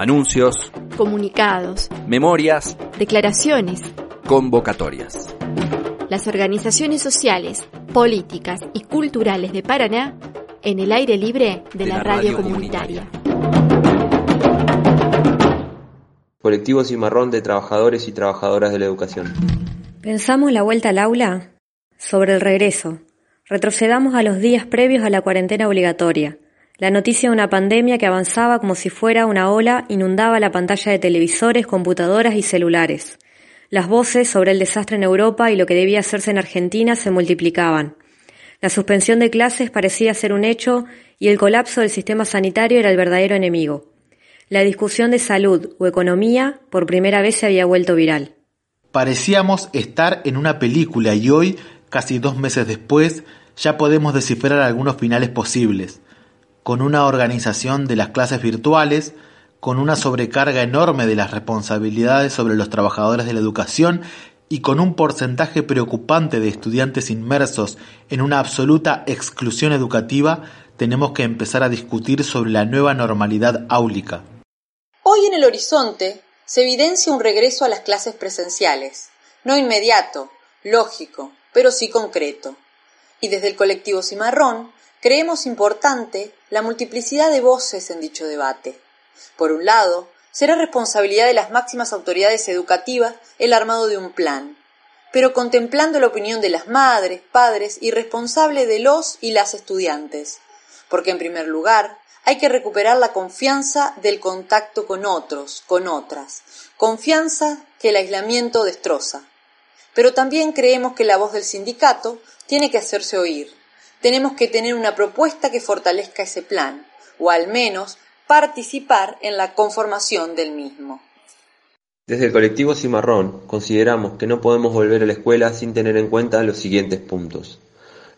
Anuncios, comunicados, memorias, declaraciones, convocatorias. Las organizaciones sociales, políticas y culturales de Paraná en el aire libre de, la, radio, comunitaria. Colectivo Cimarrón de Trabajadores y Trabajadoras de la Educación. Pensamos la vuelta al aula sobre el regreso. Retrocedamos a los días previos a la cuarentena obligatoria. La noticia de una pandemia que avanzaba como si fuera una ola inundaba la pantalla de televisores, computadoras y celulares. Las voces sobre el desastre en Europa y lo que debía hacerse en Argentina se multiplicaban. La suspensión de clases parecía ser un hecho y el colapso del sistema sanitario era el verdadero enemigo. La discusión de salud o economía por primera vez se había vuelto viral. Parecíamos estar en una película y hoy, casi dos meses después, ya podemos descifrar algunos finales posibles con una organización de las clases virtuales, con una sobrecarga enorme de las responsabilidades sobre los trabajadores de la educación y con un porcentaje preocupante de estudiantes inmersos en una absoluta exclusión educativa, tenemos que empezar a discutir sobre la nueva normalidad áulica. Hoy en el horizonte se evidencia un regreso a las clases presenciales, no inmediato, lógico, pero sí concreto. Y desde el colectivo Cimarrón creemos importante la multiplicidad de voces en dicho debate. Por un lado, será responsabilidad de las máximas autoridades educativas el armado de un plan, pero contemplando la opinión de las madres, padres y responsables de los y las estudiantes, porque en primer lugar hay que recuperar la confianza del contacto con otros, con otras, confianza que el aislamiento destroza. Pero también creemos que la voz del sindicato tiene que hacerse oír, tenemos que tener una propuesta que fortalezca ese plan, o al menos participar en la conformación del mismo. Desde el colectivo Cimarrón consideramos que no podemos volver a la escuela sin tener en cuenta los siguientes puntos.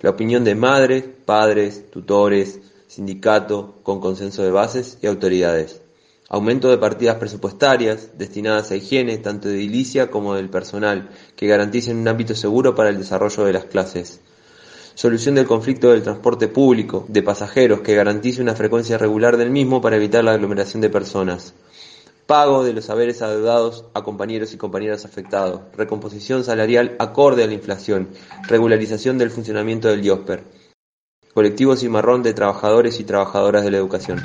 La opinión de madres, padres, tutores, sindicato, con consenso de bases y autoridades. Aumento de partidas presupuestarias destinadas a higiene tanto de edilicia como del personal, que garanticen un ámbito seguro para el desarrollo de las clases solución del conflicto del transporte público de pasajeros que garantice una frecuencia regular del mismo para evitar la aglomeración de personas, pago de los haberes adeudados a compañeros y compañeras afectados, recomposición salarial acorde a la inflación, regularización del funcionamiento del IOSPER, colectivo cimarrón de trabajadores y trabajadoras de la educación.